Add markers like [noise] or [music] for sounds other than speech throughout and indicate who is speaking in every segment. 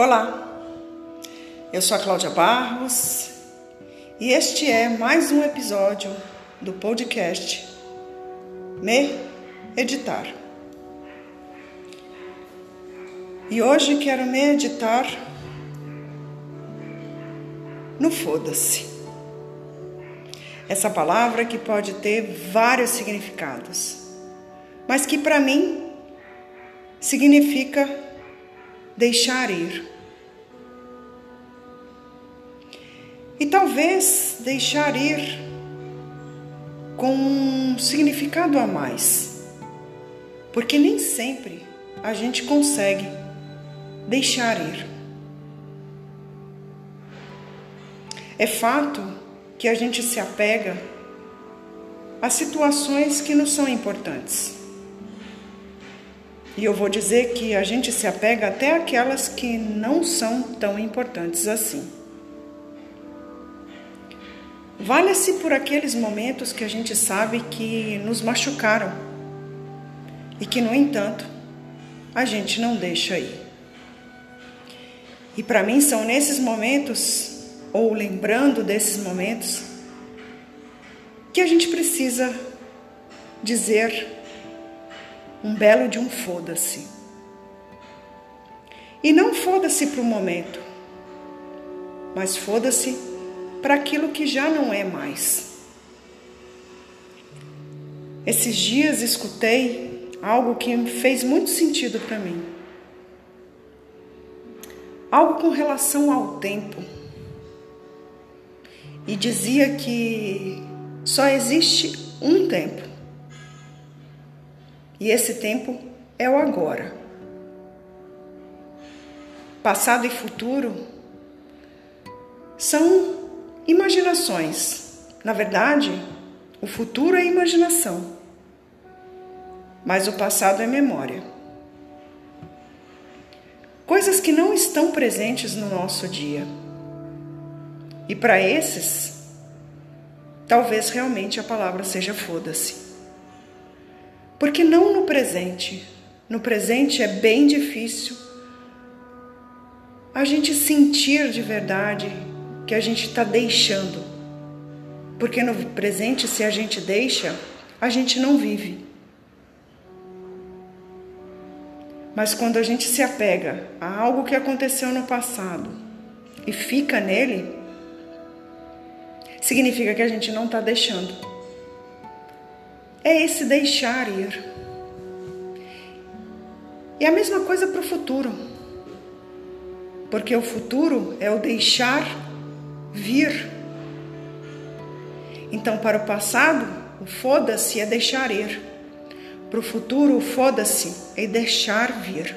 Speaker 1: Olá, eu sou a Cláudia Barros e este é mais um episódio do podcast Me Editar. E hoje quero meditar no foda-se. Essa palavra que pode ter vários significados, mas que para mim significa deixar ir. E talvez deixar ir com um significado a mais, porque nem sempre a gente consegue deixar ir. É fato que a gente se apega a situações que não são importantes. E eu vou dizer que a gente se apega até aquelas que não são tão importantes assim. Vale-se por aqueles momentos que a gente sabe que nos machucaram e que, no entanto, a gente não deixa ir. E para mim são nesses momentos, ou lembrando desses momentos, que a gente precisa dizer um belo de um foda-se. E não foda-se para o momento, mas foda-se para aquilo que já não é mais. Esses dias escutei algo que fez muito sentido para mim algo com relação ao tempo. E dizia que só existe um tempo. E esse tempo é o agora. Passado e futuro são imaginações. Na verdade, o futuro é imaginação, mas o passado é memória coisas que não estão presentes no nosso dia. E para esses, talvez realmente a palavra seja foda-se. Porque não no presente. No presente é bem difícil a gente sentir de verdade que a gente está deixando. Porque no presente, se a gente deixa, a gente não vive. Mas quando a gente se apega a algo que aconteceu no passado e fica nele, significa que a gente não está deixando. É esse deixar ir. E a mesma coisa para o futuro. Porque o futuro é o deixar vir. Então, para o passado, o foda-se é deixar ir. Para o futuro, foda-se e deixar vir.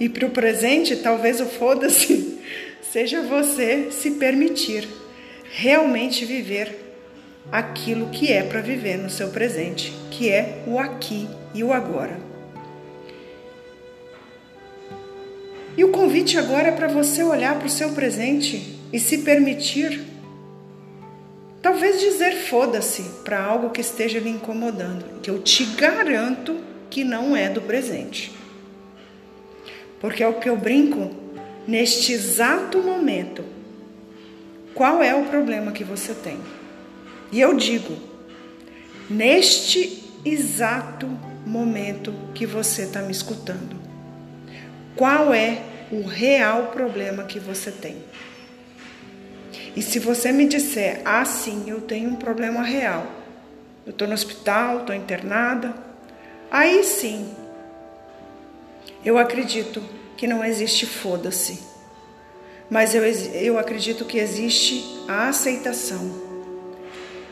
Speaker 1: E para o presente, talvez o foda-se [laughs] seja você se permitir realmente viver aquilo que é para viver no seu presente, que é o aqui e o agora. E o convite agora é para você olhar para o seu presente e se permitir Talvez dizer foda-se para algo que esteja lhe incomodando, que eu te garanto que não é do presente. Porque é o que eu brinco neste exato momento. Qual é o problema que você tem? E eu digo, neste exato momento que você está me escutando, qual é o real problema que você tem? E se você me disser, ah, sim, eu tenho um problema real, eu estou no hospital, estou internada, aí sim, eu acredito que não existe foda-se, mas eu, eu acredito que existe a aceitação.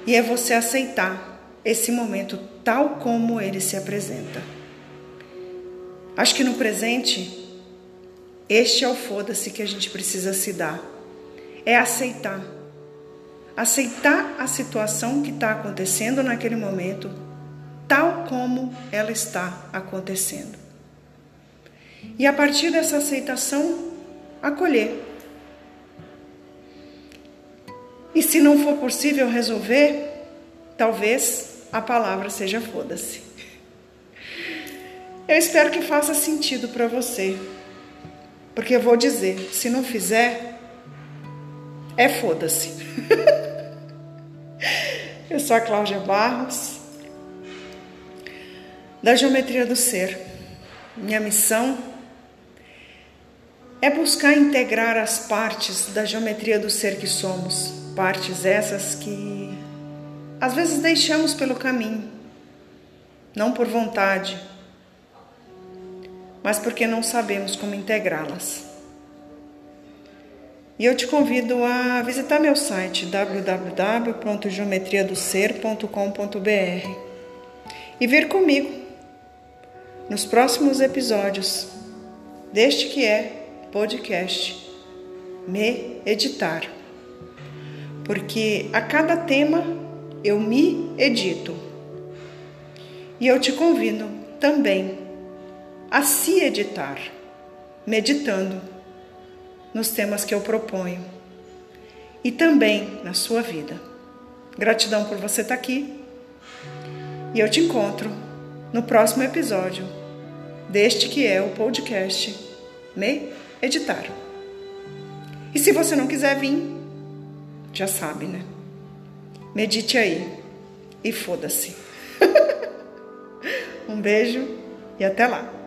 Speaker 1: E é você aceitar esse momento tal como ele se apresenta. Acho que no presente, este é o foda-se que a gente precisa se dar é aceitar. Aceitar a situação que está acontecendo naquele momento, tal como ela está acontecendo. E a partir dessa aceitação, acolher. E se não for possível resolver, talvez a palavra seja foda-se. Eu espero que faça sentido para você. Porque eu vou dizer, se não fizer, é foda-se. [laughs] eu sou a Cláudia Barros, da Geometria do Ser. Minha missão é buscar integrar as partes da geometria do ser que somos, partes essas que às vezes deixamos pelo caminho, não por vontade, mas porque não sabemos como integrá-las. E eu te convido a visitar meu site www.geometriadoser.com.br e vir comigo nos próximos episódios deste que é podcast Me Editar. Porque a cada tema eu me edito. E eu te convido também a se editar, meditando nos temas que eu proponho e também na sua vida. Gratidão por você estar aqui e eu te encontro no próximo episódio deste que é o podcast Me editar. E se você não quiser vir, já sabe, né? Medite aí e foda-se. [laughs] um beijo e até lá.